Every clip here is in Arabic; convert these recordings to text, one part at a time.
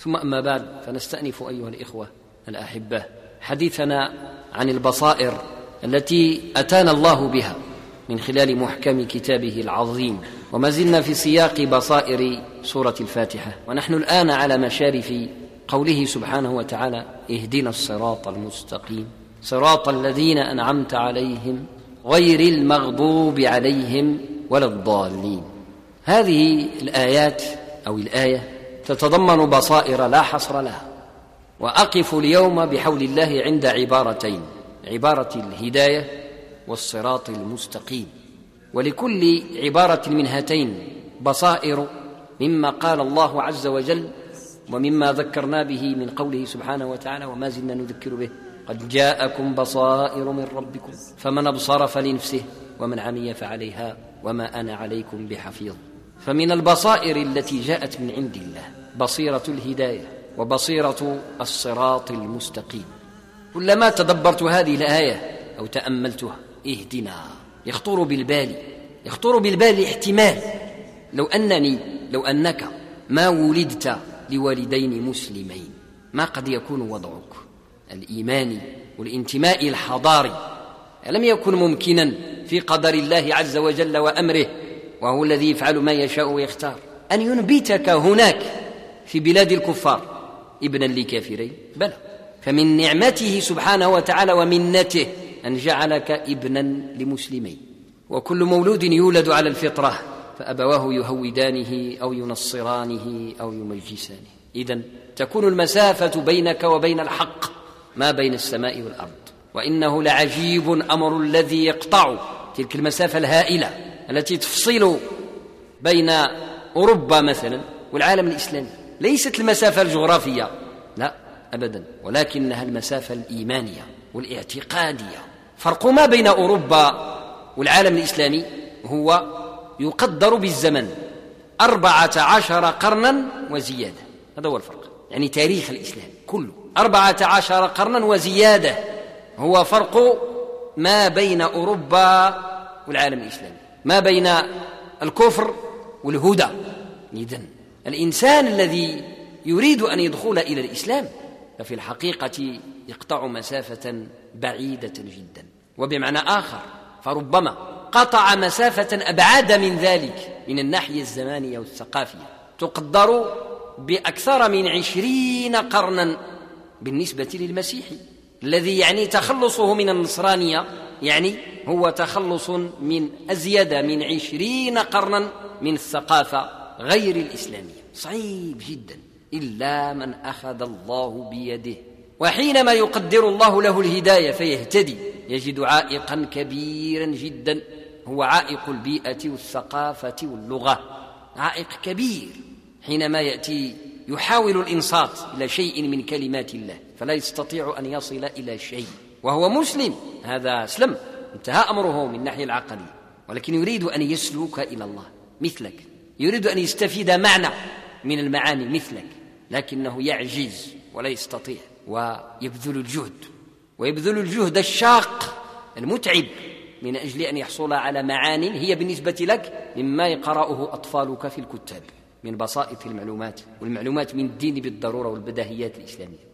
ثم أما بعد فنستأنف أيها الإخوة الأحبة حديثنا عن البصائر التي أتانا الله بها من خلال محكم كتابه العظيم. وما زلنا في سياق بصائر سورة الفاتحة. ونحن الآن على مشارف قوله سبحانه وتعالى اهدنا الصراط المستقيم صراط الذين أنعمت عليهم غير المغضوب عليهم ولا الضالين. هذه الآيات أو الآية تتضمن بصائر لا حصر لها. وأقف اليوم بحول الله عند عبارتين عبارة الهداية والصراط المستقيم. ولكل عبارة من هاتين بصائر مما قال الله عز وجل ومما ذكرنا به من قوله سبحانه وتعالى وما زلنا نذكر به قد جاءكم بصائر من ربكم فمن أبصر فلنفسه ومن عمي فعليها وما أنا عليكم بحفيظ. فمن البصائر التي جاءت من عند الله. بصيرة الهداية وبصيرة الصراط المستقيم. كلما تدبرت هذه الآية أو تأملتها اهدنا يخطر بالبال يخطر بالبال احتمال. لو أنني لو أنك ما ولدت لوالدين مسلمين ما قد يكون وضعك؟ الايماني والانتماء الحضاري لم يكن ممكنا في قدر الله عز وجل وأمره وهو الذي يفعل ما يشاء ويختار أن ينبتك هناك في بلاد الكفار. ابنا لكافرين. بلى. فمن نعمته سبحانه وتعالى ومنته أن جعلك ابنا لمسلمين. وكل مولود يولد على الفطرة فأبواه يهودانه أو ينصرانه أو يمجسانه. اذا تكون المسافة بينك وبين الحق ما بين السماء والأرض. وإنه لعجيب أمر الذي يقطع تلك المسافة الهائلة التي تفصل بين أوروبا مثلا والعالم الإسلامي. ليست المسافة الجغرافية. لا ابدا. ولكنها المسافة الإيمانية والاعتقادية. فرق ما بين أوروبا والعالم الإسلامي هو يقدر بالزمن أربعة عشر قرنا وزيادة. هذا هو الفرق. يعني تاريخ الإسلام كله. أربعة عشر قرنا وزيادة هو فرق ما بين أوروبا والعالم الإسلامي. ما بين الكفر والهدى. إذن الإنسان الذي يريد أن يدخل إلى الإسلام ففي الحقيقة يقطع مسافة بعيدة جدا. وبمعنى آخر فربما قطع مسافة أبعد من ذلك من الناحية الزمانية والثقافية. تقدر بأكثر من عشرين قرنا بالنسبة للمسيحي الذي يعني تخلصه من النصرانية يعني هو تخلص من أزيد من عشرين قرنا من الثقافة غير الإسلامية. صعيب جدا. إلا من أخذ الله بيده. وحينما يقدر الله له الهداية فيهتدي يجد عائقا كبيرا جدا. هو عائق البيئة والثقافة واللغة. عائق كبير. حينما يأتي يحاول الإنصات إلى شيء من كلمات الله فلا يستطيع أن يصل إلى شيء. وهو مسلم. هذا أسلم. انتهى أمره من الناحية العقلية. ولكن يريد أن يسلك إلى الله. مثلك. يريد أن يستفيد معنى من المعاني مثلك لكنه يعجز ولا يستطيع ويبذل الجهد ويبذل الجهد الشاق المتعب من أجل أن يحصل على معان هي بالنسبة لك مما يقرأه أطفالك في الكتاب من بسائط المعلومات والمعلومات من الدين بالضرورة والبداهيات الإسلامية.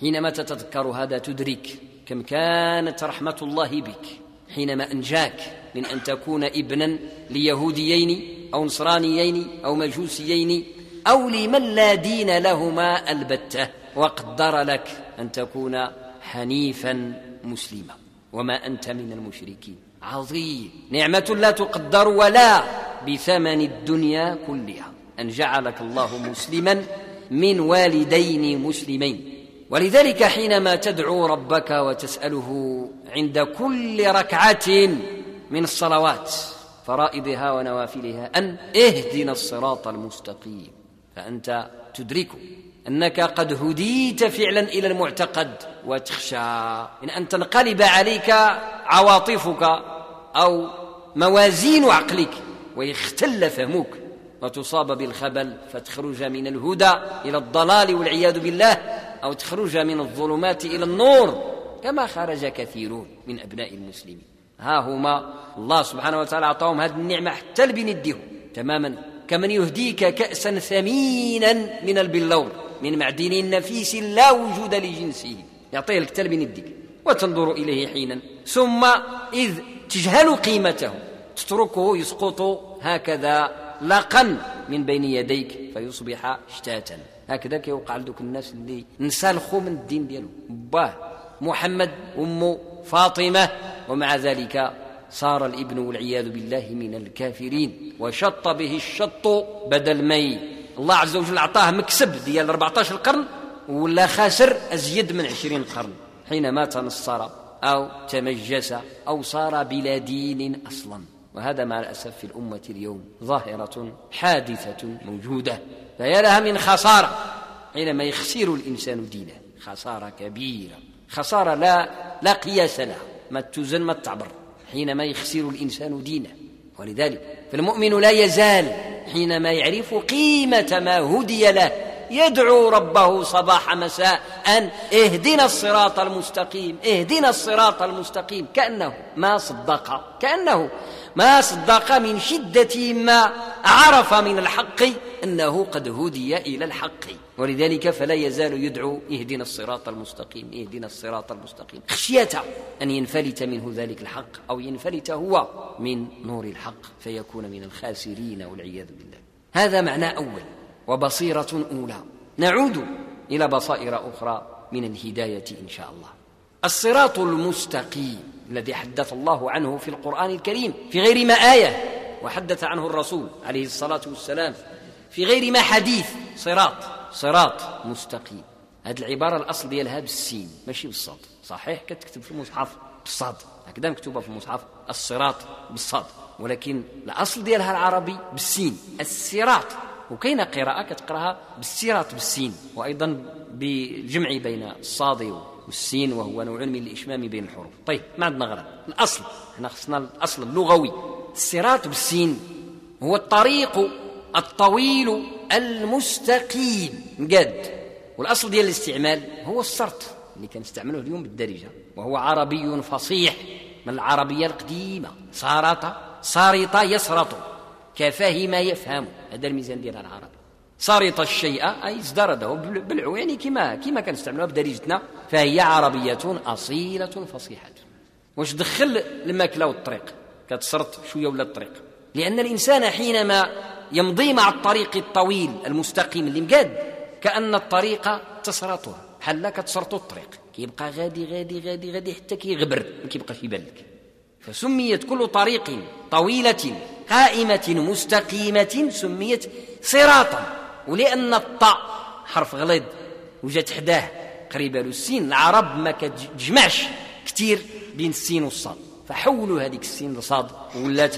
حينما تتذكر هذا تدرك كم كانت رحمة الله بك حينما أنجاك من أن تكون ابنا ليهوديين أو نصرانيين أو مجوسيين أو لمن لا دين لهما البتة وقدر لك أن تكون حنيفا مسلما. وما أنت من المشركين. عظيم. نعمة لا تقدر ولا بثمن الدنيا كلها. أن جعلك الله مسلما من والدين مسلمين. ولذلك حينما تدعو ربك وتسأله عند كل ركعة من الصلوات فرائضها ونوافلها أن اهدنا الصراط المستقيم. فأنت تدرك أنك قد هديت فعلا إلى المعتقد وتخشى. من أن تنقلب عليك عواطفك أو موازين عقلك ويختل فهمك وتصاب بالخبل فتخرج من الهدى إلى الضلال والعياذ بالله أو تخرج من الظلمات إلى النور كما خرج كثيرون من أبناء المسلمين. ها هما الله سبحانه وتعالى أعطاهم هذه النعمة حتى لبندهم تماما كمن يهديك كأسا ثمينا من البلور من معدن نفيس لا وجود لجنسه يعطيه الكتاب من يديك وتنظر إليه حينا ثم إذ تجهل قيمته تتركه يسقط هكذا لقا من بين يديك فيصبح شتاتا. هكذا كيوقع لدوك الناس اللي نسالخوا من الدين ديالو باه محمد أمه فاطمة ومع ذلك صار الابن والعياذ بالله من الكافرين. وشط به الشط بدل مي. الله عز وجل أعطاه مكسب ديال 14 قرن ولا خاسر أزيد من 20 قرن حينما تنصر أو تمجس أو صار بلا دين أصلا. وهذا مع الأسف في الأمة اليوم ظاهرة حادثة موجودة. فيا لها من خسارة حينما يخسر الإنسان دينه خسارة كبيرة. خسارة لا لا قياس لها ما توزن ما تعبر حينما يخسر الإنسان دينه. ولذلك فالمؤمن لا يزال حينما يعرف قيمة ما هدي له يدعو ربه صباح مساء أن اهدنا الصراط المستقيم اهدنا الصراط المستقيم. كأنه ما صدق كأنه ما صدق من شدة ما عرف من الحق. أنه قد هدي إلى الحق. ولذلك فلا يزال يدعو اهدنا الصراط المستقيم اهدنا الصراط المستقيم. خشية أن ينفلت منه ذلك الحق أو ينفلت هو من نور الحق فيكون من الخاسرين والعياذ بالله. هذا معنى أول. وبصيرة أولى. نعود إلى بصائر أخرى من الهداية إن شاء الله. الصراط المستقيم الذي حدث الله عنه في القرآن الكريم في غير ما آية وحدث عنه الرسول عليه الصلاة والسلام في غير ما حديث. صراط صراط مستقيم. هذه العبارة الأصل ديالها بالسين ماشي بالصاد. صحيح؟ كتكتب في المصحف بالصاد. هكذا مكتوبة في المصحف الصراط بالصاد. ولكن الأصل ديالها العربي بالسين الصراط. وكاينة قراءة كتقراها بالسيرات بالسين وأيضا بالجمع بين الصاد والسين وهو نوع من الإشمام بين الحروف. طيب ما عندنا غرض الأصل. إحنا خصنا الأصل اللغوي. الصراط بالسين هو الطريق الطويل المستقيم. قد والأصل ديال الاستعمال هو السرط اللي كنستعمله اليوم بالدارجة وهو عربي فصيح. من العربية القديمة. سارط سارط يسرط كفهم يفهم. هذا الميزان ديال العرب. سرط الشيء أي ازدرده بلعو يعني كما كما كنستعملوها بدارجتنا. فهي عربية أصيلة فصيحة. واش دخل الماكلة والطريق؟ كتسرط شوية ولا الطريق؟ لأن الإنسان حينما يمضي مع الطريق الطويل المستقيم اللي مقاد كأن الطريق تسرطه. بحال كتسرط الطريق؟ كيبقى غادي غادي غادي غادي حتى كيغبر ما كيبقاش يبان لك. فسميت كل طريق طويلة قائمة مستقيمة سميت صراطا. ولأن الطاء حرف غليظ وجات حداه قريبة له السين. العرب ما كتجمعش كثير بين السين والصاد. فحولوا هذيك السين لصاد ولات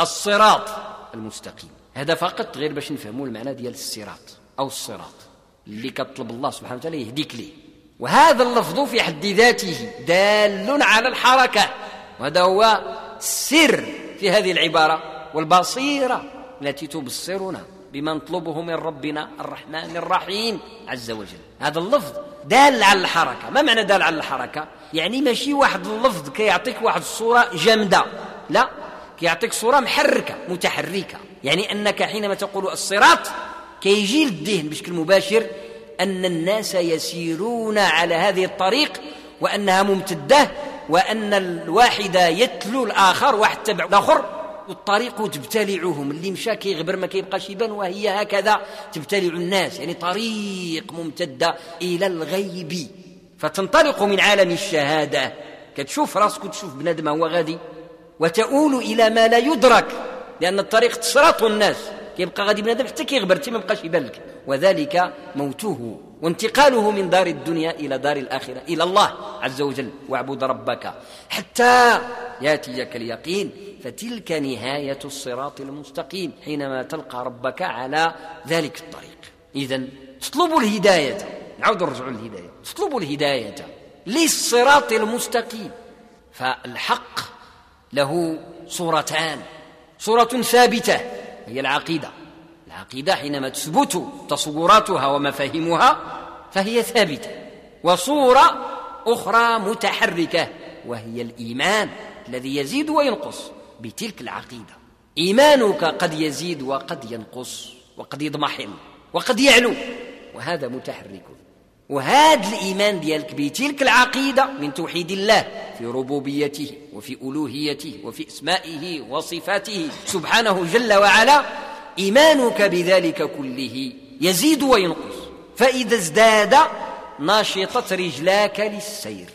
الصراط المستقيم. هذا فقط غير باش نفهموا المعنى ديال الصراط أو الصراط. اللي كطلب الله سبحانه وتعالى يهديك ليه. وهذا اللفظ في حد ذاته دال على الحركة. وهذا هو السر في هذه العبارة والبصيرة التي تبصرنا بما نطلبه من ربنا الرحمن الرحيم عز وجل. هذا اللفظ دال على الحركة. ما معنى دال على الحركة؟ يعني ماشي واحد اللفظ كيعطيك واحد الصورة جامدة. لا كيعطيك صورة محركة متحركة. يعني أنك حينما تقول الصراط كيجي للذهن بشكل مباشر أن الناس يسيرون على هذه الطريق وأنها ممتدة وأن الواحد يتلو الآخر واحد تبع الآخر والطريق تبتلعهم. اللي مشى كيغبر ما كيبقاش يبان وهي هكذا. تبتلع الناس يعني طريق ممتده إلى الغيب. فتنطلق من عالم الشهادة. كتشوف راسك وتشوف بنادم هو غادي وتؤول إلى ما لا يدرك. لأن الطريق تسرط الناس. كيبقى غادي بنادم حتى كيغبر حتى ما بقاش يبان لك. وذلك موته وانتقاله من دار الدنيا إلى دار الآخرة إلى الله عز وجل. واعبد ربك حتى يأتيك اليقين. فتلك نهاية الصراط المستقيم حينما تلقى ربك على ذلك الطريق. اذا اطلبوا الهداية. نعود نرجعوا للهداية. اطلبوا الهداية للصراط المستقيم. فالحق له صورتان. صورة ثابتة هي العقيدة. العقيدة حينما تثبت تصوراتها ومفاهيمها فهي ثابتة. وصورة أخرى متحركة وهي الإيمان الذي يزيد وينقص بتلك العقيدة. إيمانك قد يزيد وقد ينقص وقد يضمحل وقد يعلو وهذا متحرك. وهذا الإيمان ديالك بتلك العقيدة من توحيد الله في ربوبيته وفي ألوهيته وفي أسمائه وصفاته. سبحانه جل وعلا إيمانك بذلك كله يزيد وينقص. فإذا ازداد ناشطت رجلاك للسير.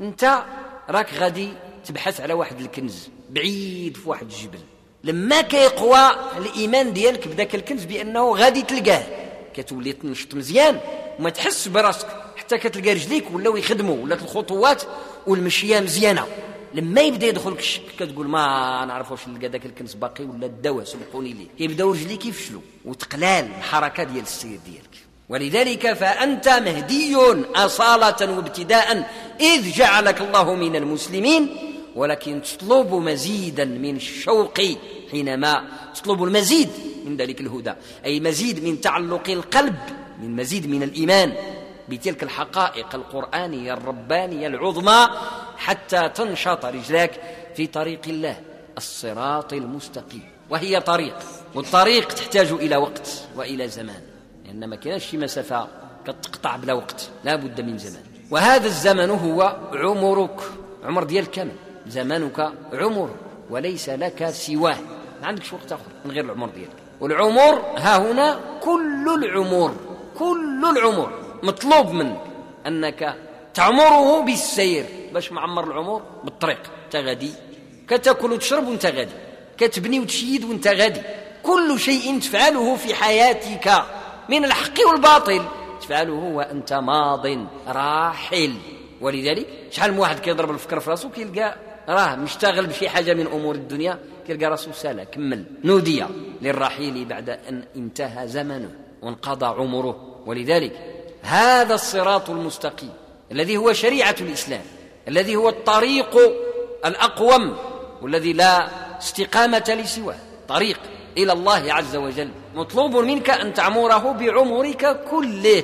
أنت راك غادي تبحث على واحد الكنز بعيد في واحد الجبل. لما كيقوى الإيمان ديالك بداك الكنز بأنه غادي تلقاه كتولي تنشط مزيان. وما تحس براسك. حتى كتلقى رجليك ولاو يخدموا ولات الخطوات والمشية مزيانة. لما يبدا يدخلك الشك كتقول ما نعرف واش نلقى داك الكنز باقي ولا الدواء سبقوني ليه. كيبداو رجليك يفشلوا وتقلال الحركة ديال السير ديالك. ولذلك فأنت مهدي أصالة وابتداء إذ جعلك الله من المسلمين ولكن تطلب مزيدا من الشوق حينما تطلب المزيد من ذلك الهدى. أي مزيد من تعلق القلب. من مزيد من الإيمان بتلك الحقائق القرآنية الربانية العظمى حتى تنشط رجلاك في طريق الله الصراط المستقيم. وهي طريق والطريق تحتاج إلى وقت وإلى زمان. لأن ما كاينش شي مسافة كتقطع بلا وقت لا بد من زمان. وهذا الزمن هو عمرك عمر ديال كامل زمانك عمر وليس لك سواه. ما عندكش وقت آخر من غير العمر ديالك. والعمر ها هنا كل العمر. كل العمر مطلوب منك أنك تعمره بالسير. باش معمر العمر؟ بالطريق. أنت غادي. كتأكل وتشرب وأنت غادي. كتبني وتشيد وأنت غادي. كل شيء تفعله في حياتك من الحق والباطل. تفعله وأنت ماض راحل. ولذلك شحال من واحد كيضرب الفكر في راسو كيلقى راه مشتغل بشي حاجة من أمور الدنيا كيلقى راسو سالا كمل. نودي للرحيل بعد أن انتهى زمنه. وانقضى عمره. ولذلك هذا الصراط المستقيم الذي هو شريعة الإسلام الذي هو الطريق الأقوم والذي لا استقامة لسواه. طريق إلى الله عز وجل. مطلوب منك أن تعمره بعمرك كله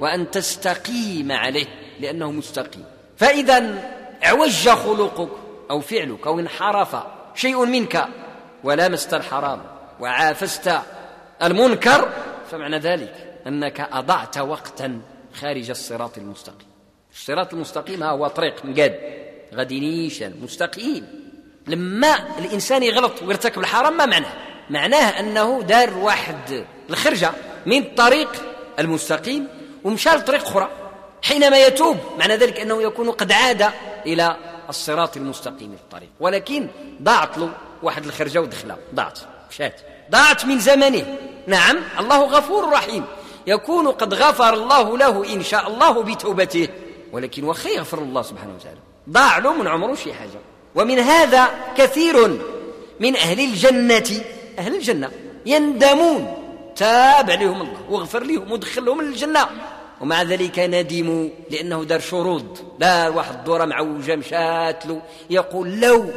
وأن تستقيم عليه لأنه مستقيم. فإذا اعوج خلقك أو فعلك أو انحرف شيء منك ولامست الحرام وعافست المنكر فمعنى ذلك أنك أضعت وقتا خارج الصراط المستقيم. الصراط المستقيم هو طريق مقاد غادي نيشان مستقيم. لما الإنسان يغلط ويرتكب الحرام ما معناه؟ معناه أنه دار واحد الخرجة من الطريق المستقيم ومشى لطريق أخرى. حينما يتوب معنى ذلك أنه يكون قد عاد إلى الصراط المستقيم الطريق. ولكن ضاعت له واحد الخرجة ودخلها ضاعت مشات. ضاعت من زمنه. نعم الله غفور رحيم. يكون قد غفر الله له إن شاء الله بتوبته. ولكن وخي يغفر الله سبحانه وتعالى. ضاع له من عمره شي حاجة. ومن هذا كثير من أهل الجنة أهل الجنة يندمون. تاب عليهم الله واغفر لهم ودخلهم الجنة. ومع ذلك ندموا لأنه دار شروط. دار واحد الدورة معوجة مشات له يقول لو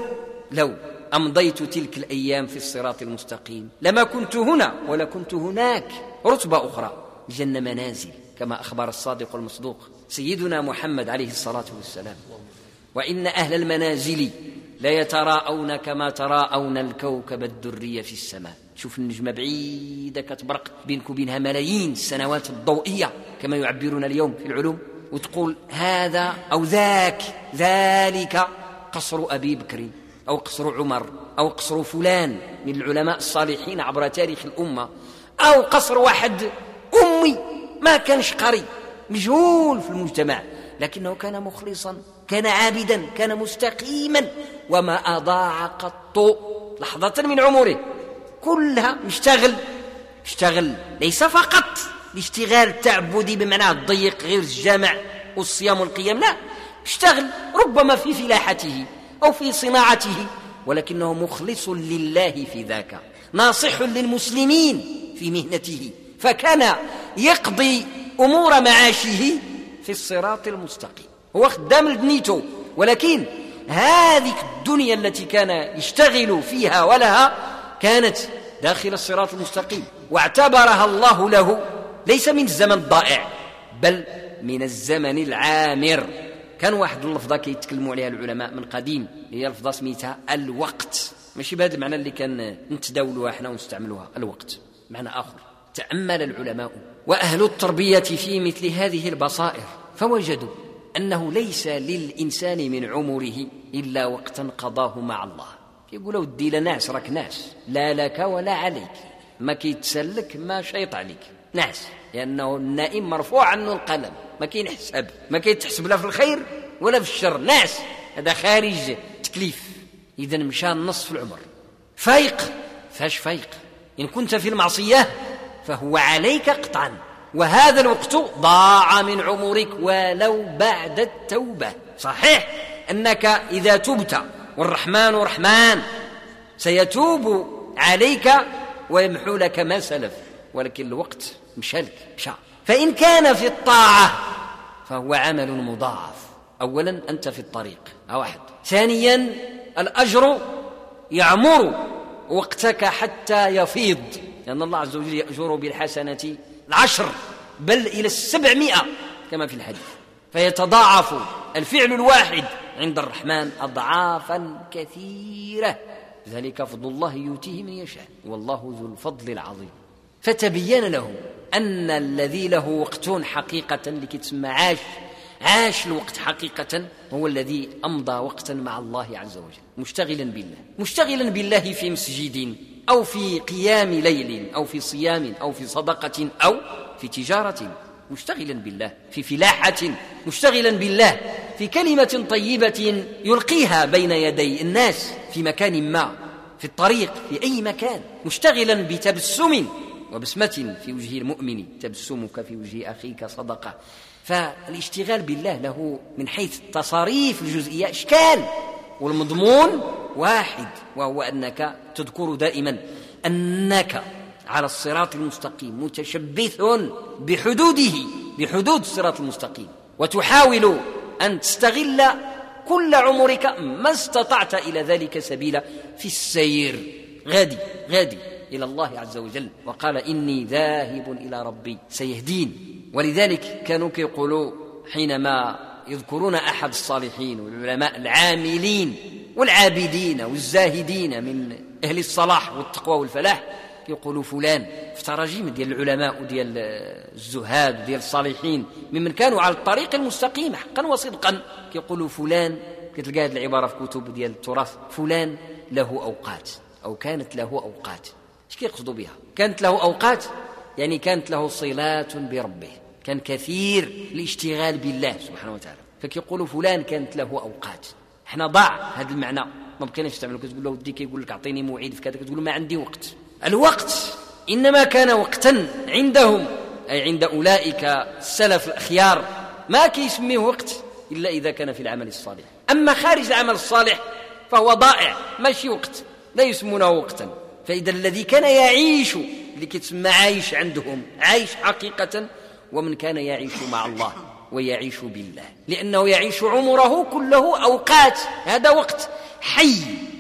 لو أمضيت تلك الأيام في الصراط المستقيم. لما كنت هنا ولا كنت هناك. رتبة أخرى الجنة منازل كما أخبر الصادق المصدوق سيدنا محمد عليه الصلاة والسلام. وإن أهل المنازل لا يتراءون كما تراءون الكوكب الدري في السماء. شوف النجمة بعيدة كتبرق بينك وبينها ملايين السنوات الضوئية كما يعبرون اليوم في العلوم وتقول هذا أو ذاك ذلك قصر أبي بكر. أو قصر عمر أو قصر فلان من العلماء الصالحين عبر تاريخ الأمة أو قصر واحد أمي ما كانش قري مجهول في المجتمع لكنه كان مخلصا كان عابدا كان مستقيما وما أضاع قط لحظة من عمره. كلها مشتغل اشتغل ليس فقط الاشتغال التعبدي بمعنى الضيق غير الجامع والصيام والقيام لا اشتغل ربما في فلاحته. أو في صناعته ولكنه مخلص لله في ذاك ناصح للمسلمين في مهنته فكان يقضي أمور معاشه في الصراط المستقيم. هو خدام لدنيته ولكن هذه الدنيا التي كان يشتغل فيها ولها كانت داخل الصراط المستقيم واعتبرها الله له ليس من الزمن الضائع بل من الزمن العامر. كان واحد اللفظة كيتكلموا عليها العلماء من قديم هي لفظة سميتها الوقت. ماشي بهذا المعنى اللي كان نتداولوها إحنا ونستعملوها الوقت. معنى آخر. تأمل العلماء وأهل التربية في مثل هذه البصائر فوجدوا أنه ليس للإنسان من عمره إلا وقتا قضاه مع الله. يقولوا ودي لا ناس راك ناس لا لك ولا عليك. ما كيتسلك ما شيط عليك. ناس. لأنه النائم مرفوع عنه القلم. ما كاين حساب ما كيتحسب لا في الخير ولا في الشر. ناس هذا خارج تكليف. اذا مشى نصف العمر. فايق. فاش فايق؟ إن كنت في المعصية فهو عليك قطعا. وهذا الوقت ضاع من عمرك ولو بعد التوبة. صحيح أنك إذا تبت والرحمن رحمن سيتوب عليك ويمحو لك ما سلف. ولكن الوقت مشالك مشى فإن كان في الطاعة فهو عمل مضاعف. أولا أنت في الطريق واحد. ثانيا الأجر يعمر وقتك حتى يفيض لأن الله عز وجل يأجر بالحسنة العشر بل إلى السبعمائة كما في الحديث. فيتضاعف الفعل الواحد عند الرحمن أضعافا كثيرة. ذلك فضل الله يؤتيه من يشاء والله ذو الفضل العظيم. فتبين له أن الذي له وقت حقيقة اللي تسمى عاش عاش الوقت حقيقة هو الذي أمضى وقتا مع الله عز وجل. مشتغلا بالله. مشتغلا بالله في مسجد أو في قيام ليل أو في صيام أو في صدقة أو في تجارة. مشتغلا بالله. في فلاحة. مشتغلا بالله. في كلمة طيبة يلقيها بين يدي الناس في مكان ما في الطريق في أي مكان. مشتغلا بتبسم وبسمة في وجه المؤمن تبسمك في وجه أخيك صدقة. فالاشتغال بالله له من حيث التصاريف الجزئية إشكال والمضمون واحد وهو أنك تذكر دائما أنك على الصراط المستقيم متشبث بحدوده بحدود الصراط المستقيم. وتحاول أن تستغل كل عمرك ما استطعت إلى ذلك سبيلا في السير. غادي غادي. إلى الله عز وجل وقال إني ذاهب إلى ربي. سيهدين. ولذلك كانوا يقولوا حينما يذكرون أحد الصالحين والعلماء العاملين والعابدين والزاهدين من أهل الصلاح والتقوى والفلاح يقولوا فلان في تراجيم ديال العلماء وديال الزهاد وديال الصالحين ممن كانوا على الطريق المستقيم حقا وصدقا كيقولوا فلان كتلقى هذه العبارة في كتب ديال التراث فلان له أوقات أو كانت له أوقات. إيش كيقصدوا بها؟ كانت له أوقات يعني كانت له صلات بربه كان كثير الاشتغال بالله سبحانه وتعالى. فكيقولوا فلان كانت له أوقات. إحنا ضاع هذا المعنى. ما بقيناش نستعملوا كتقول له ودي كيقول لك أعطيني موعد في كذا كتقول ما عندي وقت. الوقت إنما كان وقتا عندهم أي عند أولئك السلف الأخيار. ما كيسميه وقت إلا إذا كان في العمل الصالح. أما خارج العمل الصالح فهو ضائع ماشي وقت لا يسمونه وقتا. فإذا الذي كان يعيش اللي كيتسمى عايش عندهم عايش حقيقة ومن كان يعيش مع الله ويعيش بالله. لأنه يعيش عمره كله أوقات هذا وقت حي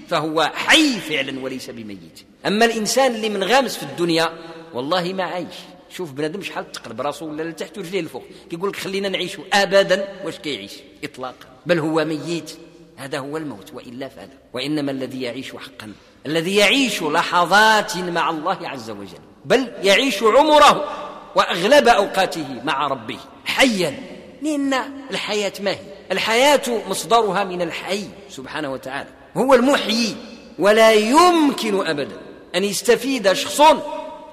فهو حي فعلا وليس بميت. أما الإنسان اللي منغامس في الدنيا والله ما عايش. شوف بنادم شحال تقلب راسه ولا لتحت ورجليه لفوق. كيقول لك خلينا نعيشوا ابدا واش كيعيش؟ اطلاقا. بل هو ميت. هذا هو الموت وإلا فلا وإنما الذي يعيش حقا الذي يعيش لحظات مع الله عز وجل بل يعيش عمره وأغلب أوقاته مع ربه حيا. لأن الحياة ما هي؟ الحياة مصدرها من الحي سبحانه وتعالى هو المحيي ولا يمكن ابدا أن يستفيد شخص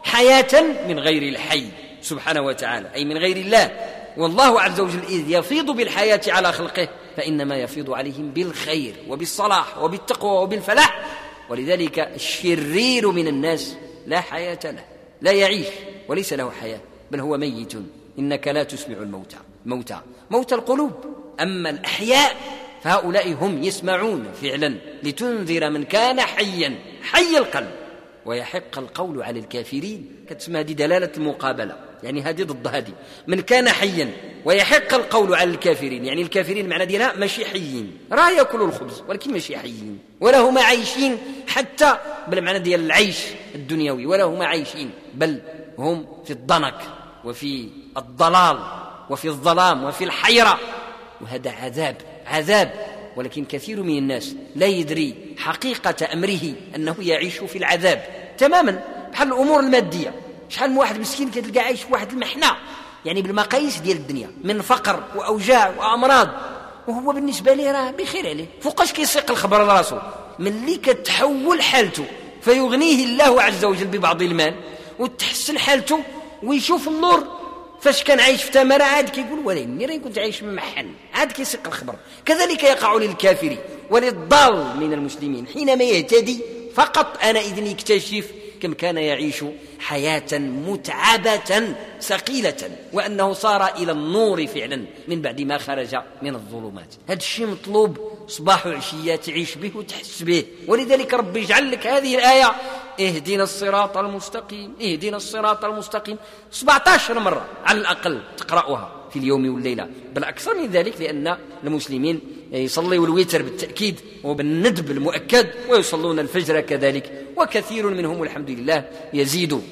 حياة من غير الحي سبحانه وتعالى أي من غير الله. والله عز وجل إذ يفيض بالحياة على خلقه فإنما يفيض عليهم بالخير وبالصلاح وبالتقوى وبالفلاح. ولذلك الشرير من الناس لا حياة له لا يعيش وليس له حياة بل هو ميت. إنك لا تسمع الموتى موتى موتى القلوب. أما الأحياء فهؤلاء هم يسمعون فعلا لتنذر من كان حيا حي القلب. ويحق القول على الكافرين. كتسمى هذه دلالة المقابلة يعني هذه ضد هذه. من كان حيا ويحق القول على الكافرين يعني الكافرين معنى ديالها ماشي حيين راه يأكلوا الخبز ولكن ماشي حيين ولا هما عايشين حتى بالمعنى ديال العيش الدنيوي ولا هما عايشين بل هم في الضنك وفي الضلال وفي الظلام وفي الحيرة. وهذا عذاب عذاب. ولكن كثير من الناس لا يدري حقيقة أمره أنه يعيش في العذاب تماما بحال الأمور المادية. شحال من واحد مسكين كتلقى عايش في واحد المحنة؟ يعني بالمقاييس ديال الدنيا من فقر وأوجاع وأمراض. وهو بالنسبة ليه راه بخير عليه. فوقاش كيسيق الخبر لراسو ملي كتحول حالته فيغنيه الله عز وجل ببعض المال وتحسن حالته ويشوف النور فاش كان عايش في تمرة عاد كيقول ولكني راني كنت عايش ممحن عاد كيسيق الخبر. كذلك يقع للكافر وللضال من المسلمين حينما يهتدي فقط أنا إذن يكتشف كم كان يعيش حياة متعبة ثقيلة وأنه صار إلى النور فعلا من بعد ما خرج من الظلمات. هذا الشيء مطلوب صباح وعشية تعيش به وتحس به. ولذلك ربي يجعل لك هذه الآية اهدنا الصراط المستقيم اهدنا الصراط المستقيم. 17 مرة على الأقل تقرأها. في اليوم والليلة. بل أكثر من ذلك لأن المسلمين يصلوا الوتر بالتأكيد وبالندب المؤكد ويصلون الفجر كذلك. وكثير منهم الحمد لله يزيد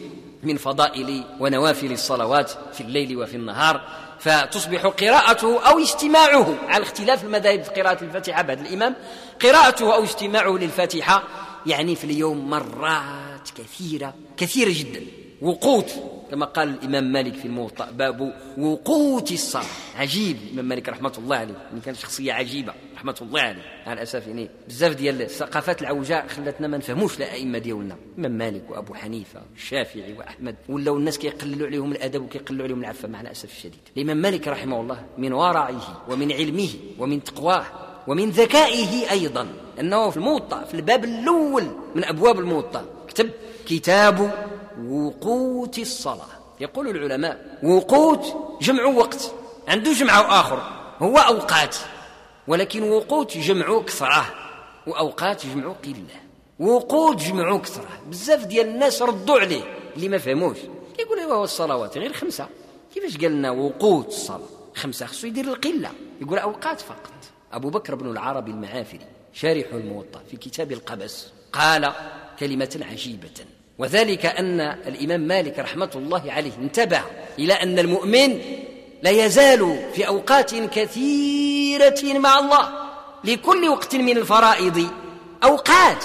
من فضائل ونوافل الصلوات في الليل وفي النهار. فتصبح قراءته أو استماعه على اختلاف المذاهب في قراءة الفاتحة. بعد الإمام قراءته أو استماعه للفاتحة يعني في اليوم مرات كثيرة كثيرة جدا. وقوت كما قال الإمام مالك في الموطأ باب وقوت الصلاة عجيب. الإمام مالك رحمة الله عليه من كان شخصية عجيبة رحمة الله عليه. مع الأسف يعني بزاف ديال الثقافات العوجاء خلتنا ما نفهموش الأئمة ديالنا. الإمام مالك وأبو حنيفة والشافعي وأحمد ولاو الناس كيقللوا عليهم الأدب وكيقللوا عليهم العفة مع الأسف الشديد. الإمام مالك رحمه الله من ورعه ومن علمه ومن تقواه ومن ذكائه أيضا أنه في الموطأ في الباب الأول من أبواب الموطأ كتب كتاب وقوت الصلاة. يقول العلماء وقوت جمع وقت. عنده جمع آخر هو أوقات. ولكن وقوت جمع كثرة. وأوقات جمع قلة. وقوت جمع كثرة. بزاف ديال الناس ردوا عليه. اللي ما فهموش. يقول هو الصلوات غير خمسة. كيفاش قال لنا وقوت الصلاة؟ خمسة خصو يدير القلة. يقول أوقات فقط. أبو بكر بن العربي المعافري شارح الموطأ في كتاب القبس قال كلمة عجيبة. وذلك أن الإمام مالك رحمة الله عليه انتبه إلى أن المؤمن لا يزال في أوقات كثيرة مع الله لكل وقت من الفرائض. أوقات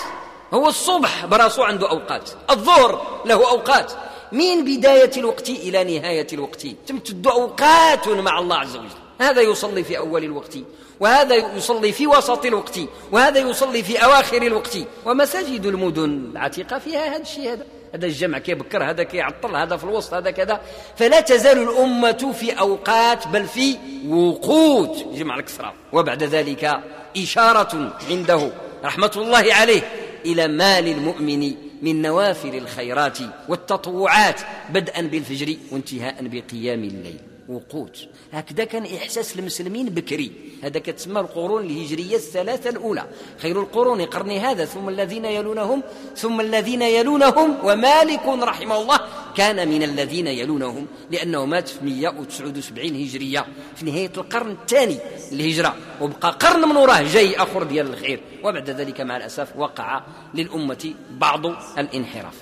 هو الصبح براسو عنده أوقات الظهر له أوقات. من بداية الوقت إلى نهاية الوقت. تمتد أوقات مع الله عز وجل. هذا يصلي في أول الوقت وهذا يصلي في وسط الوقت وهذا يصلي في أواخر الوقت. ومساجد المدن العتيقة فيها هذا الشيء هذا هذا الجمع كيبكر هذا كيعطل هذا في الوسط هذا كذا. فلا تزال الأمة في أوقات بل في وقوت جمع الكسرى. وبعد ذلك إشارة عنده رحمة الله عليه إلى مال المؤمن من نوافل الخيرات والتطوعات بدءا بالفجر وانتهاء بقيام الليل. وقوت. هكذا كان إحساس المسلمين بكري. هذا كتسمى القرون الهجرية الثلاثة الأولى. خير القرون قرني هذا ثم الذين يلونهم ثم الذين يلونهم. ومالك رحمه الله كان من الذين يلونهم لأنه مات في 179 هجرية. في نهاية القرن الثاني الهجرة وبقى قرن من وراه جاي آخر ديال الخير. وبعد ذلك مع الأسف وقع للأمة بعض الانحراف.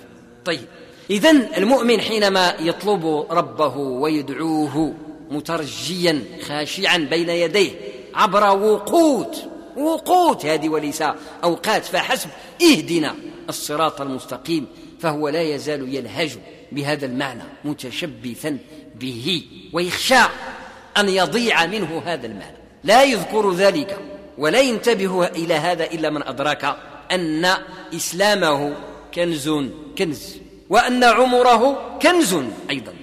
طيب إذا المؤمن حينما يطلب ربه ويدعوه مترجيا خاشعا بين يديه عبر وقوت وقوت هذه وليس أوقات فحسب اهدنا الصراط المستقيم فهو لا يزال يلهج بهذا المعنى متشبثا به ويخشى أن يضيع منه هذا المعنى. لا يذكر ذلك ولا ينتبه إلى هذا إلا من أدرك أن إسلامه كنز كنز. وأن عمره كنز أيضا.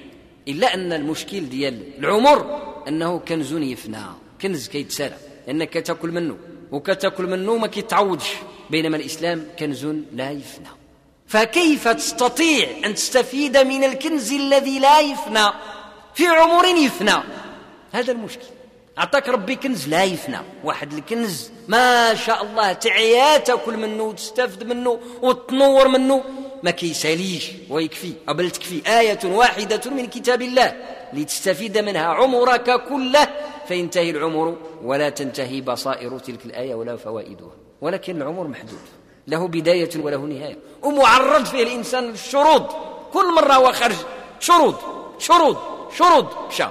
إلا أن المشكل ديال العمر أنه كنز يفنى كنز كيتسالى لأنك تاكل منه وكتأكل منه ما كيتعوضش. بينما الإسلام كنز لا يفنى. فكيف تستطيع أن تستفيد من الكنز الذي لا يفنى؟ في عمر يفنى. هذا المشكل. أعطاك ربي كنز لا يفنى. واحد الكنز ما شاء الله تعيا تأكل منه وتستفد منه وتنور منه. ما كيساليش ويكفي بل تكفي. آية واحدة من كتاب الله. لتستفيد منها عمرك كله فينتهي العمر ولا تنتهي بصائر تلك الآية ولا فوائدها. ولكن العمر محدود. له بداية وله نهاية. ومعرض فيه الإنسان للشرود كل مرة هو خرج شرود شرود شرود مشى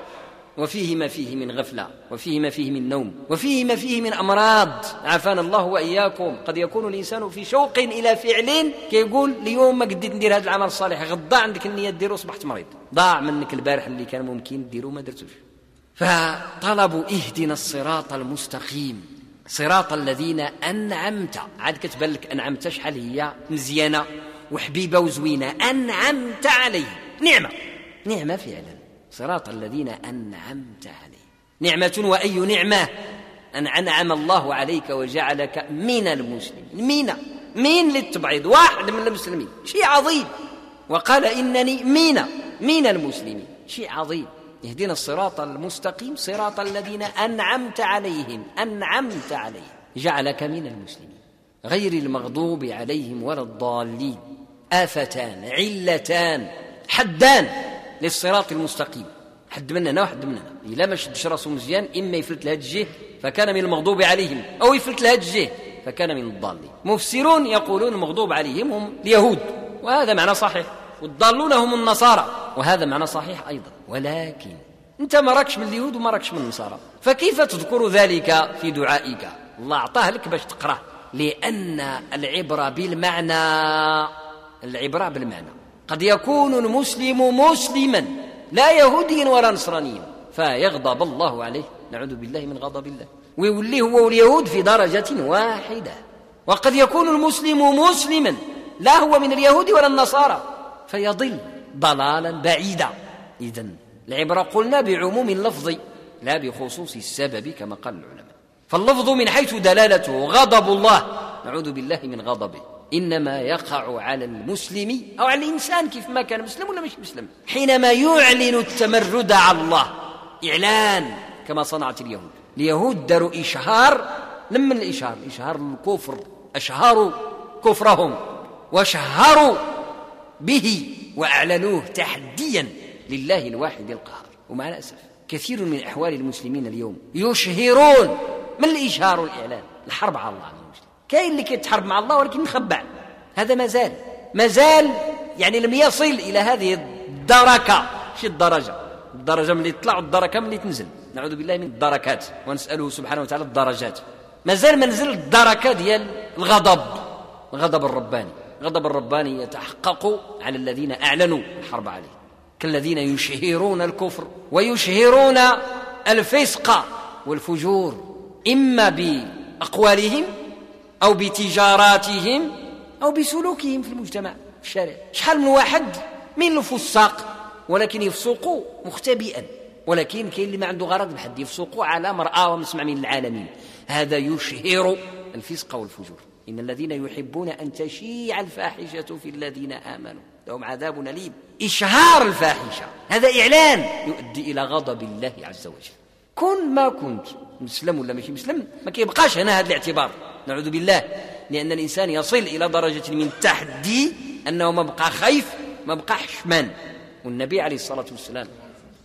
وفيه ما فيه من غفلة وفيه ما فيه من نوم وفيه ما فيه من أمراض. عافانا الله وإياكم. قد يكون الإنسان في شوق إلى فعل كيقول اليوم ما قديت ندير هذا العمل الصالح غدا عندك النية ديرو أصبحت مريض. ضاع منك البارح اللي كان ممكن ديرو ما درتوش. فطلبوا اهدنا الصراط المستقيم. صراط الذين أنعمت. عاد كتبان لك أنعمت شحال هي؟ مزيانة. وحبيبة وزوينة. أنعمت عليه نعمة. نعمة فعلا. صراط الذين أنعمت عليه نعمة وأي نعمة؟ أن أنعم الله عليك وجعلك من المسلمين. مين مين للتبعيض؟ واحد من المسلمين. شيء عظيم. وقال إنني مين من المسلمين. شيء عظيم. اهدنا الصراط المستقيم صراط الذين أنعمت عليهم. أنعمت عليهم. جعلك من المسلمين. غير المغضوب عليهم ولا الضالين. آفتان علتان حدان. للصراط المستقيم. حد مننا وحد مننا إلا ما شدش راسه مزيان إما يفلت لهذا الجهة فكان من المغضوب عليهم أو يفلت لهذا الجهة فكان من الضالين. مفسرون يقولون المغضوب عليهم هم اليهود وهذا معنى صحيح. والضالون هم النصارى وهذا معنى صحيح أيضا. ولكن أنت ما راكش من اليهود وما راكش من النصارى. فكيف تذكر ذلك في دعائك؟ الله أعطاه لك باش تقرأه لأن العبرة بالمعنى العبرة بالمعنى. قد يكون المسلم مسلما لا يهوديا ولا نصرانيا. فيغضب الله عليه. نعوذ بالله من غضب الله. ويولي هو واليهود في درجة واحدة. وقد يكون المسلم مسلما لا هو من اليهود ولا النصارى. فيضل ضلالا بعيدا. إذا العبرة قلنا بعموم اللفظ لا بخصوص السبب كما قال العلماء. فاللفظ من حيث دلالته غضب الله. نعوذ بالله من غضبه. إنما يقع على المسلم أو على الإنسان كيف ما كان مسلم ولا مش مسلم. حينما يعلن التمرد على الله. إعلان كما صنعت اليهود. اليهود داروا إشهار لما الإشهار؟ إشهار الكفر. أشهروا كفرهم. وشهروا به وأعلنوه تحديا لله الواحد القهار. ومع الأسف كثير من أحوال المسلمين اليوم يشهرون. ما الإشهار والإعلان؟ الحرب على الله. كاين اللي كيتحارب مع الله ولكن مخبع. هذا مازال. مازال يعني لم يصل إلى هذه الدركة. شي الدرجة؟ الدرجة ملي تطلع والدركة ملي تنزل. نعوذ بالله من الدركات. ونسأله سبحانه وتعالى الدرجات. مازال ما نزل الدركة ديال الغضب. الغضب الرباني. الغضب الرباني يتحقق على الذين أعلنوا. الحرب عليه. كالذين يشهرون الكفر ويشهرون الفسق والفجور. إما بأقوالهم أو بتجاراتهم أو بسلوكهم في المجتمع في الشارع. شحال من واحد من الفساق ولكن يفسق مختبئا. ولكن كاين اللي ما عنده غرض بحد يفسق على مرأى ومسمع من العالمين. هذا يشهر الفسق والفجور. إن الذين يحبون أن تشيع الفاحشة في الذين آمنوا لهم عذاب أليم. إشهار الفاحشة. هذا إعلان يؤدي إلى غضب الله عز وجل. كن ما كنت مسلم ولا ماشي مسلم ما كيبقاش هنا هذا الاعتبار. نعوذ بالله لأن الإنسان يصل إلى درجة من التحدي أنه ما بقى خايف ما بقى حشمان. والنبي عليه الصلاة والسلام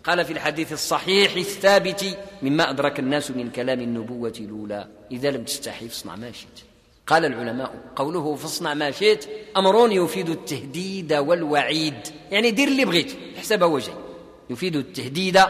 قال في الحديث الصحيح الثابت مما أدرك الناس من كلام النبوة الأولى. إذا لم تستحي فاصنع ما شئت. قال العلماء قوله فاصنع ما شئت أمر يفيد التهديد والوعيد. يعني دير اللي بغيت حسب وجهي يفيد التهديد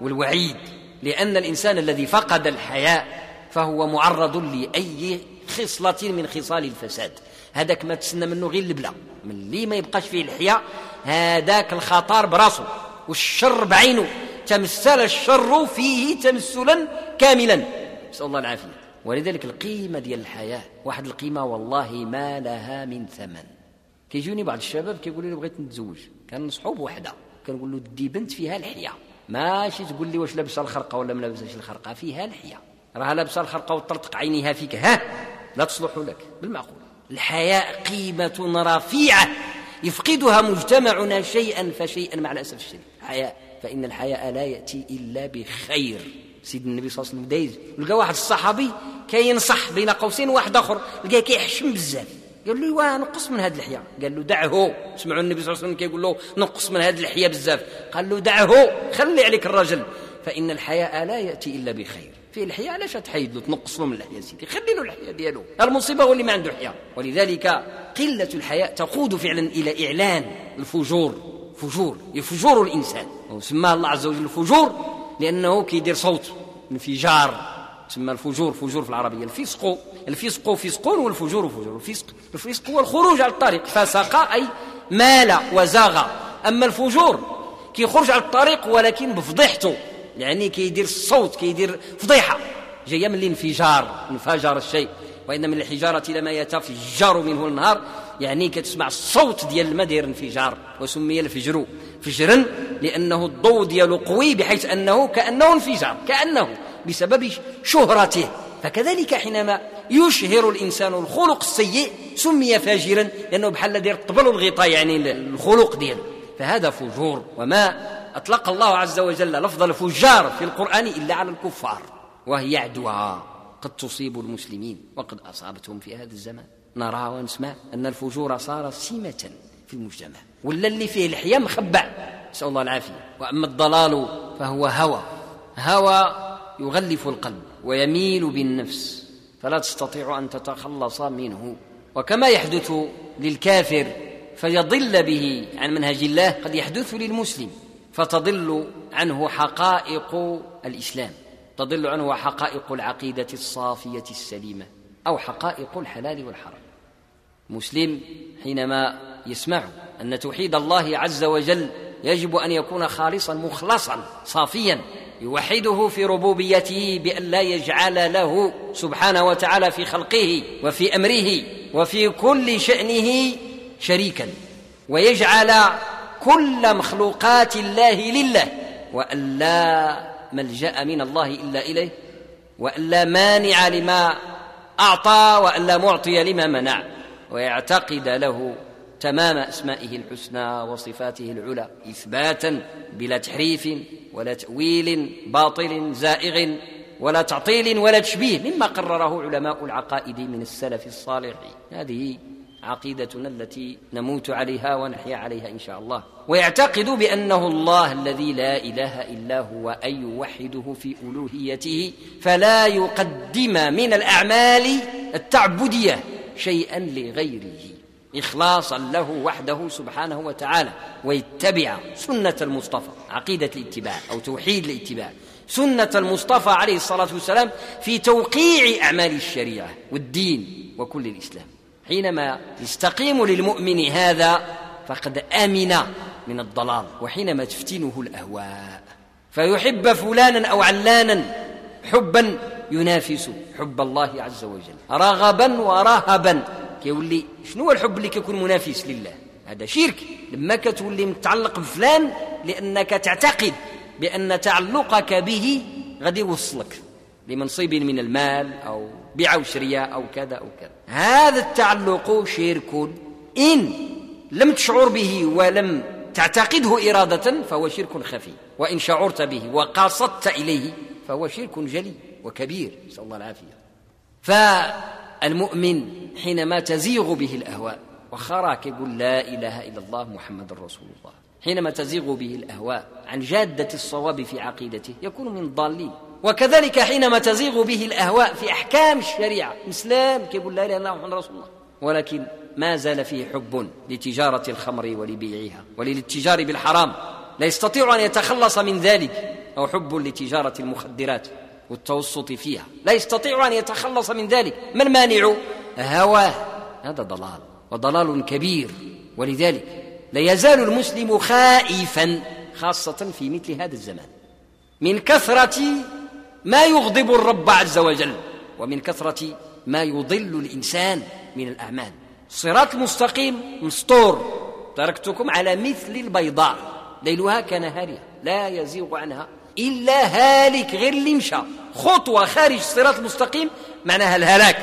والوعيد لأن الإنسان الذي فقد الحياء فهو معرض لأي خصلة من خصال الفساد. هذاك ما تسنى منه غير البلا من اللي ما يبقاش فيه الحياء هذاك الخطر براسه. والشر بعينه. تمثل الشر فيه تمثلا كاملا. نسأل الله العافية. ولذلك القيمة ديال الحياة واحد القيمة والله ما لها من ثمن. كيجوني بعض الشباب كيقول لي بغيت نتزوج. كنصحو بوحدة كنقول له دي بنت فيها الحياة. ماشي تقول لي واش لابسة الخرقة ولا ما لابساش الخرقة فيها الحياة. راها لابسة الخرقة وتطرطق عينيها فيك. ها؟ لا تصلح لك. بالمعقول. الحياء قيمة رفيعة. يفقدها مجتمعنا شيئا فشيئا مع الأسف الشديد. حياء فإن الحياء لا يأتي إلا بخير. سيدنا النبي صلى الله عليه وسلم دايز. لقى واحد الصحابي كينصح بين قوسين واحد آخر. لقاه كيحشم بزاف. قال له إيوا نقص من هذه اللحيه قال له دعه. سمعوا النبي صلى الله عليه وسلم كيقول له نقص من هذه اللحيه بزاف. قال له دعه. خلي عليك الرجل. فإن الحياء لا يأتي إلا بخير. في الحياء علاش تحيد له تنقص له من اللحية سيدي؟ خلي له اللحية ديالو. المصيبة هو اللي ما عنده حياء ولذلك قلة الحياء تقود فعلا إلى إعلان الفجور. فجور يفجر الإنسان. وسماه الله عز وجل الفجور لأنه كيدير صوت انفجار. تسمى الفجور فجور في العربية. الفسق الفسق فسق والفجور فجور. الفسق الفسق هو الخروج على الطريق. فسق أي مال وزاغ. أما الفجور كيخرج على الطريق ولكن بفضيحته. يعني كيدير الصوت كيدير فضيحة. جاية من الانفجار انفجر الشيء. وإن من الحجارة لما يتفجر منه النهار يعني كتسمع الصوت ديال الماء داير انفجار وسمي الفجر. فجرا لأنه الضوء ديالو قوي بحيث أنه كأنه انفجار كأنه بسبب شهرته. فكذلك حينما يشهر الإنسان الخلق السيء سمي فاجرا لأنه بحال دير طبل الغطاء يعني الخلق ديالو. فهذا فجور. وما أطلق الله عز وجل لفظ الفجار في القرآن إلا على الكفار وهي عدوى قد تصيب المسلمين وقد أصابتهم في هذا الزمان. نرى ونسمع أن الفجور صار سمة في المجتمع ولا اللي فيه الحياة مخبع نسأل الله العافية. وأما الضلال فهو هوى هوى يغلف القلب ويميل بالنفس فلا تستطيع أن تتخلص منه. وكما يحدث للكافر فيضل به عن منهج الله قد يحدث للمسلم. فتضل عنه حقائق الإسلام تضل عنه حقائق العقيدة الصافية السليمة أو حقائق الحلال والحرام. مسلم حينما يسمع أن توحيد الله عز وجل يجب أن يكون خالصا مخلصا صافيا يوحده في ربوبيته بأن لا يجعل له سبحانه وتعالى في خلقه وفي أمره وفي كل شأنه شريكا ويجعل كل مخلوقات الله لله وأن لا ملجأ من الله إلا إليه وأن لا مانع لما أعطى وأن لا معطي لما منع ويعتقد له تمام أسمائه الحسنى وصفاته العلى إثباتا بلا تحريف ولا تأويل باطل زائغ ولا تعطيل ولا تشبيه مما قرره علماء العقائد من السلف الصالح. هذه عقيدتنا التي نموت عليها ونحيا عليها إن شاء الله. ويعتقد بأنه الله الذي لا إله إلا هو أي يوحده في ألوهيته فلا يقدم من الأعمال التعبدية شيئا لغيره اخلاصا له وحده سبحانه وتعالى ويتبع سنة المصطفى عقيدة الاتباع أو توحيد الاتباع. سنة المصطفى عليه الصلاة والسلام في توقيع أعمال الشريعة والدين وكل الإسلام. حينما يستقيم للمؤمن هذا فقد آمن من الضلال وحينما تفتنه الأهواء. فيحب فلانا أو علانا حبا ينافس حب الله عز وجل. رغبا ورهبا. كيولي شنو الحب اللي كيكون منافس لله؟ هذا شرك. لما كتولي متعلق بفلان لأنك تعتقد بأن تعلقك به غادي يوصلك. لمنصب من المال أو بيع أو كذا أو كذا. هذا التعلق شرك. إن لم تشعر به ولم تعتقده إرادة فهو شرك خفي. وإن شعرت به وقاصدت إليه فهو شرك جلي وكبير. نسأل الله العافية. فالمؤمن حينما تزيغ به الأهواء وخراك يقول لا إله إلا الله محمد رسول الله حينما تزيغ به الأهواء عن جادة الصواب في عقيدته يكون من الضالين. وكذلك حينما تزيغ به الأهواء في أحكام الشريعة مسلم كيقول لا إله إلا الله محمد رسول الله. ولكن ما زال فيه حب لتجارة الخمر ولبيعها وللاتجار بالحرام. لا يستطيع أن يتخلص من ذلك. أو حب لتجارة المخدرات والتوسط فيها. لا يستطيع أن يتخلص من ذلك. ما المانع؟ هواه هذا ضلال وضلال كبير. ولذلك لا يزال المسلم خائفا خاصة في مثل هذا الزمان. من كثرة ما يغضب الرب عز وجل ومن كثرة ما يضل الإنسان من الأعمال. الصراط المستقيم مسطور تركتكم على مثل البيضاء. ليلها كنهارها لا يزيغ عنها إلا هالك غير اللي مشى خطوة خارج الصراط المستقيم معناها الهلاك.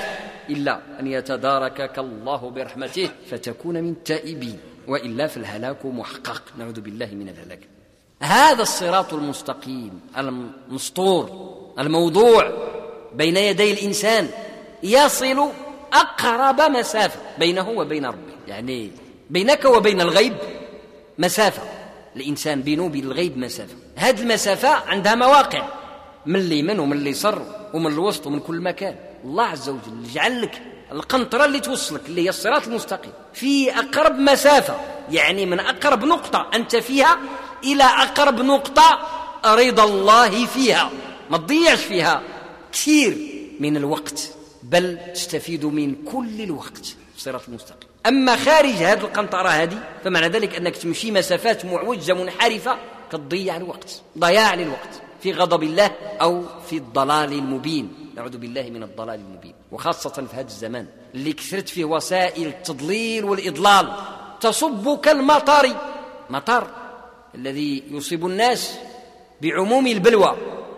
إلا أن يتداركك الله برحمته فتكون من التائبين. وإلا فالهلاك محقق. نعوذ بالله من الهلاك. هذا الصراط المستقيم المسطور الموضوع بين يدي الإنسان يصل أقرب مسافة بينه وبين ربه. يعني بينك وبين الغيب مسافة. الإنسان بينه وبين الغيب مسافة. هذه المسافة عندها مواقع. من اليمين ومن اليسار ومن الوسط ومن كل مكان. الله عز وجل جعل لك القنطرة اللي توصلك اللي هي الصراط المستقيم. في أقرب مسافة يعني من أقرب نقطة أنت فيها إلى أقرب نقطة رضا الله فيها. ما تضيعش فيها كثير من الوقت بل تستفيد من كل الوقت الصراط المستقيم أما خارج هذه القنطرة هذه فمعنى ذلك أنك تمشي مسافات معوجة منحرفة كتضيع الوقت ضياع للوقت في غضب الله أو في الضلال المبين. نعوذ بالله من الضلال المبين وخاصة في هذا الزمان اللي كثرت فيه وسائل التضليل والإضلال تصب كالمطر مطر الذي يصيب الناس بعموم البلوى.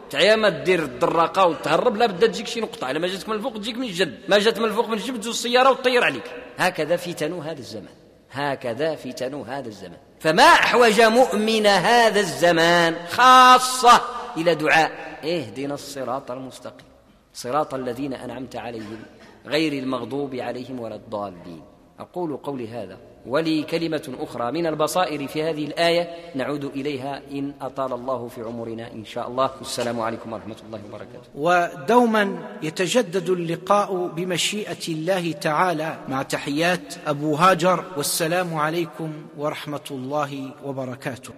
تعيا ما دير الدراقة وتهرب لا بدا تجيك شي نقطة. على ما جاتك من الفوق تجيك من الجد. ما جات من الفوق من الجبد السيارة وتطير عليك. هكذا فتن هذا الزمان. هكذا فتن هذا الزمان. فما أحوج مؤمن هذا الزمان خاصة إلى دعاء. اهدنا الصراط المستقيم. صراط الذين أنعمت عليهم غير المغضوب عليهم ولا الضالين. أقول قولي هذا. ولي كلمة أخرى من البصائر في هذه الآية نعود إليها إن أطال الله في عمرنا إن شاء الله. والسلام عليكم ورحمة الله وبركاته. ودوما يتجدد اللقاء بمشيئة الله تعالى مع تحيات أبو هاجر والسلام عليكم ورحمة الله وبركاته.